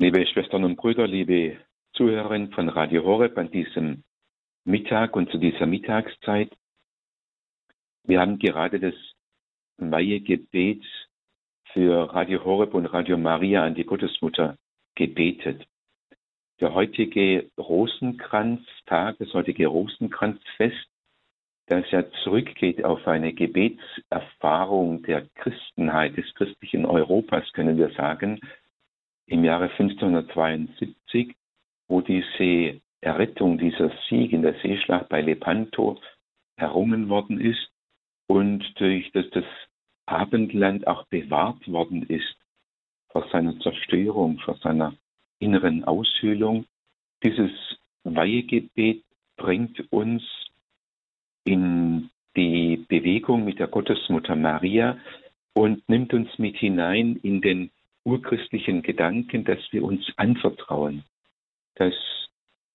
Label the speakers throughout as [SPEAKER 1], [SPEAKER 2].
[SPEAKER 1] Liebe Schwestern und Brüder, liebe Zuhörerinnen von Radio Horeb an diesem Mittag und zu dieser Mittagszeit. Wir haben gerade das Weihegebet für Radio Horeb und Radio Maria an die Gottesmutter gebetet. Der heutige Rosenkranztag, das heutige Rosenkranzfest, das ja zurückgeht auf eine Gebetserfahrung der Christenheit, des christlichen Europas, können wir sagen, im Jahre 1572, wo diese Errettung, dieser Sieg in der Seeschlacht bei Lepanto errungen worden ist und durch das das Abendland auch bewahrt worden ist vor seiner Zerstörung, vor seiner inneren Aushöhlung. Dieses Weihegebet bringt uns in die Bewegung mit der Gottesmutter Maria und nimmt uns mit hinein in den urchristlichen Gedanken, dass wir uns anvertrauen, dass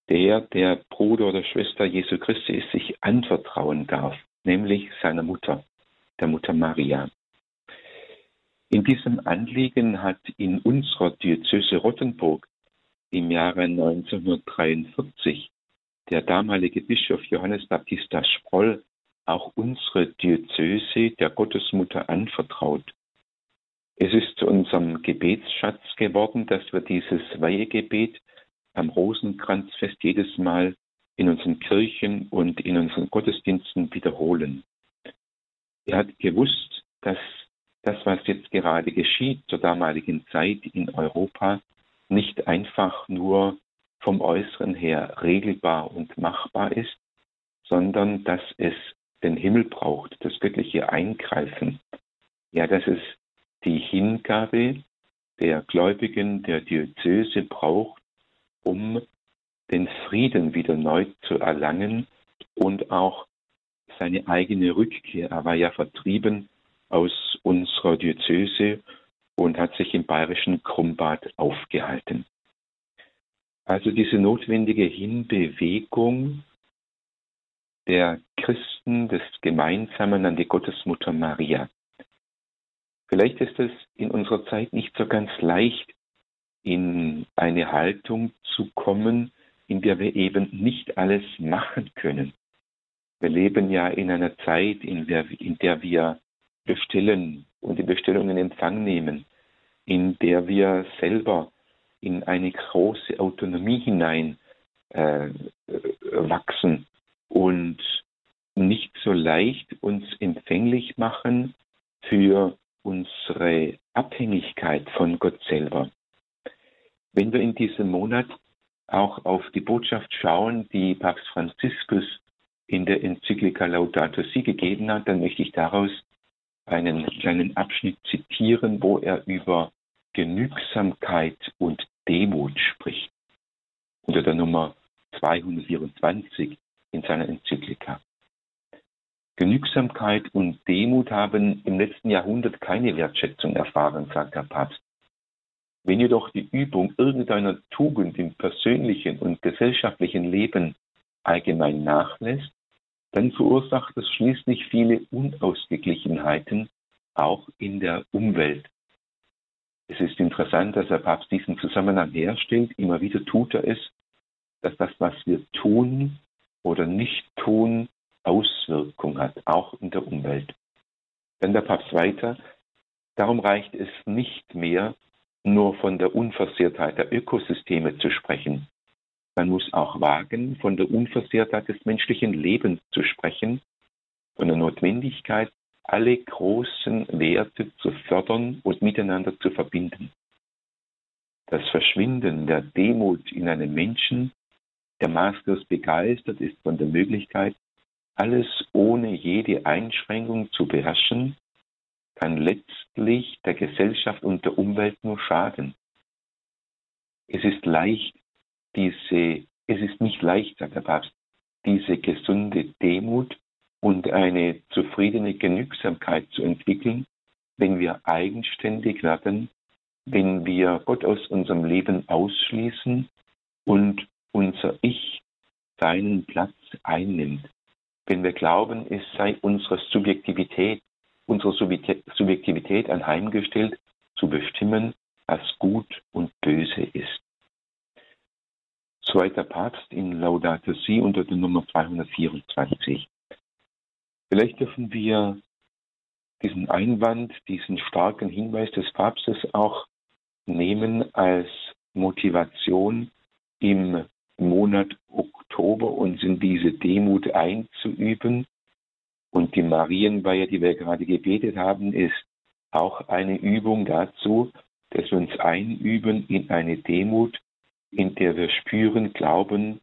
[SPEAKER 1] der, der Bruder oder Schwester Jesu Christi ist, sich anvertrauen darf, nämlich seiner Mutter, der Mutter Maria. In diesem Anliegen hat in unserer Diözese Rottenburg im Jahre 1943 der damalige Bischof Johannes Baptista Sproll auch unsere Diözese der Gottesmutter anvertraut. Es ist zu unserem Gebetsschatz geworden, dass wir dieses Weihegebet am Rosenkranzfest jedes Mal in unseren Kirchen und in unseren Gottesdiensten wiederholen. Er hat gewusst, dass das, was jetzt gerade geschieht zur damaligen Zeit in Europa, nicht einfach nur vom Äußeren her regelbar und machbar ist, sondern dass es den Himmel braucht, das göttliche Eingreifen. Ja, dass es die Hingabe der Gläubigen der Diözese braucht, um den Frieden wieder neu zu erlangen und auch seine eigene Rückkehr. Er war ja vertrieben aus unserer Diözese und hat sich im bayerischen Krumbad aufgehalten. Also diese notwendige Hinbewegung der Christen des Gemeinsamen an die Gottesmutter Maria. Vielleicht ist es in unserer Zeit nicht so ganz leicht, in eine Haltung zu kommen, in der wir eben nicht alles machen können. Wir leben ja in einer Zeit, in der, in der wir bestellen und die Bestellungen in Empfang nehmen, in der wir selber in eine große Autonomie hinein äh, wachsen und nicht so leicht uns empfänglich machen für unsere Abhängigkeit von Gott selber. Wenn wir in diesem Monat auch auf die Botschaft schauen, die Papst Franziskus in der Enzyklika Laudato Si gegeben hat, dann möchte ich daraus einen kleinen Abschnitt zitieren, wo er über Genügsamkeit und Demut spricht. Unter der Nummer 224 in seiner Enzyklika. Genügsamkeit und Demut haben im letzten Jahrhundert keine Wertschätzung erfahren, sagt der Papst. Wenn jedoch die Übung irgendeiner Tugend im persönlichen und gesellschaftlichen Leben allgemein nachlässt, dann verursacht es schließlich viele Unausgeglichenheiten, auch in der Umwelt. Es ist interessant, dass der Papst diesen Zusammenhang herstellt. Immer wieder tut er es, dass das, was wir tun oder nicht tun, Auswirkung hat, auch in der Umwelt. Dann der Papst weiter. Darum reicht es nicht mehr, nur von der Unversehrtheit der Ökosysteme zu sprechen. Man muss auch wagen, von der Unversehrtheit des menschlichen Lebens zu sprechen, von der Notwendigkeit, alle großen Werte zu fördern und miteinander zu verbinden. Das Verschwinden der Demut in einem Menschen, der maßlos begeistert ist von der Möglichkeit, alles ohne jede Einschränkung zu beherrschen, kann letztlich der Gesellschaft und der Umwelt nur schaden. Es ist leicht, diese, es ist nicht leicht, sagt der Papst, diese gesunde Demut und eine zufriedene Genügsamkeit zu entwickeln, wenn wir eigenständig werden, wenn wir Gott aus unserem Leben ausschließen und unser Ich seinen Platz einnimmt. Wenn wir glauben, es sei unsere Subjektivität, unsere Subjektivität anheimgestellt, zu bestimmen, als gut und böse ist. Zweiter Papst in Laudato Si unter der Nummer 224. Vielleicht dürfen wir diesen Einwand, diesen starken Hinweis des Papstes auch nehmen als Motivation im Monat Oktober uns in diese Demut einzuüben. Und die Marienweihe, die wir gerade gebetet haben, ist auch eine Übung dazu, dass wir uns einüben in eine Demut, in der wir spüren, glauben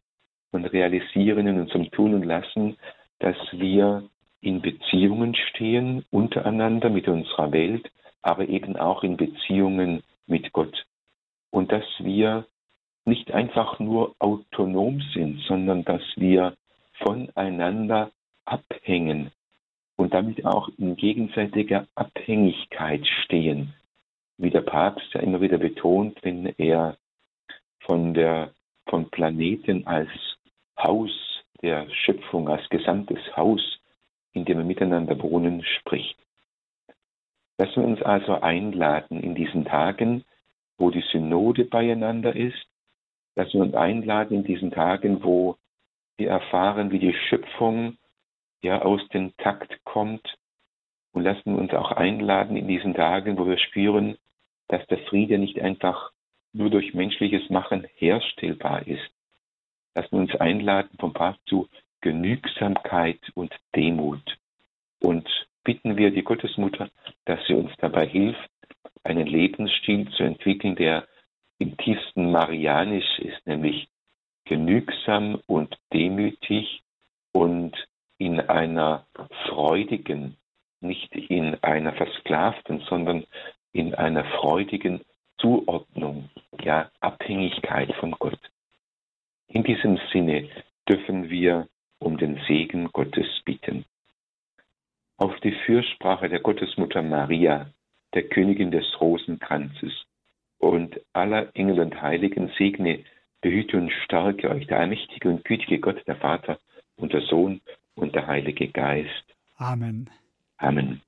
[SPEAKER 1] und realisieren in unserem Tun und Lassen, dass wir in Beziehungen stehen untereinander mit unserer Welt, aber eben auch in Beziehungen mit Gott. Und dass wir nicht einfach nur autonom sind, sondern dass wir voneinander abhängen und damit auch in gegenseitiger Abhängigkeit stehen. Wie der Papst ja immer wieder betont, wenn er von der von Planeten als Haus der Schöpfung, als gesamtes Haus, in dem wir miteinander wohnen, spricht. Lassen wir uns also einladen in diesen Tagen, wo die Synode beieinander ist, dass wir uns einladen in diesen Tagen, wo wir erfahren, wie die Schöpfung ja aus dem Takt kommt und lassen uns auch einladen in diesen Tagen, wo wir spüren, dass der Friede nicht einfach nur durch menschliches Machen herstellbar ist. Lassen wir uns einladen vom Papst zu Genügsamkeit und Demut. Und bitten wir die Gottesmutter, dass sie uns dabei hilft, einen Lebensstil zu entwickeln, der im tiefsten Marianisch ist, nämlich genügsam und demütig und in einer freudigen, nicht in einer versklavten, sondern in einer freudigen Zuordnung, ja Abhängigkeit von Gott. In diesem Sinne dürfen wir um den Segen Gottes bitten. Auf die Fürsprache der Gottesmutter Maria, der Königin des Rosenkranzes, und aller Engel und Heiligen segne, behüte und stärke euch der allmächtige und gütige Gott, der Vater und der Sohn und der Heilige Geist.
[SPEAKER 2] Amen.
[SPEAKER 1] Amen.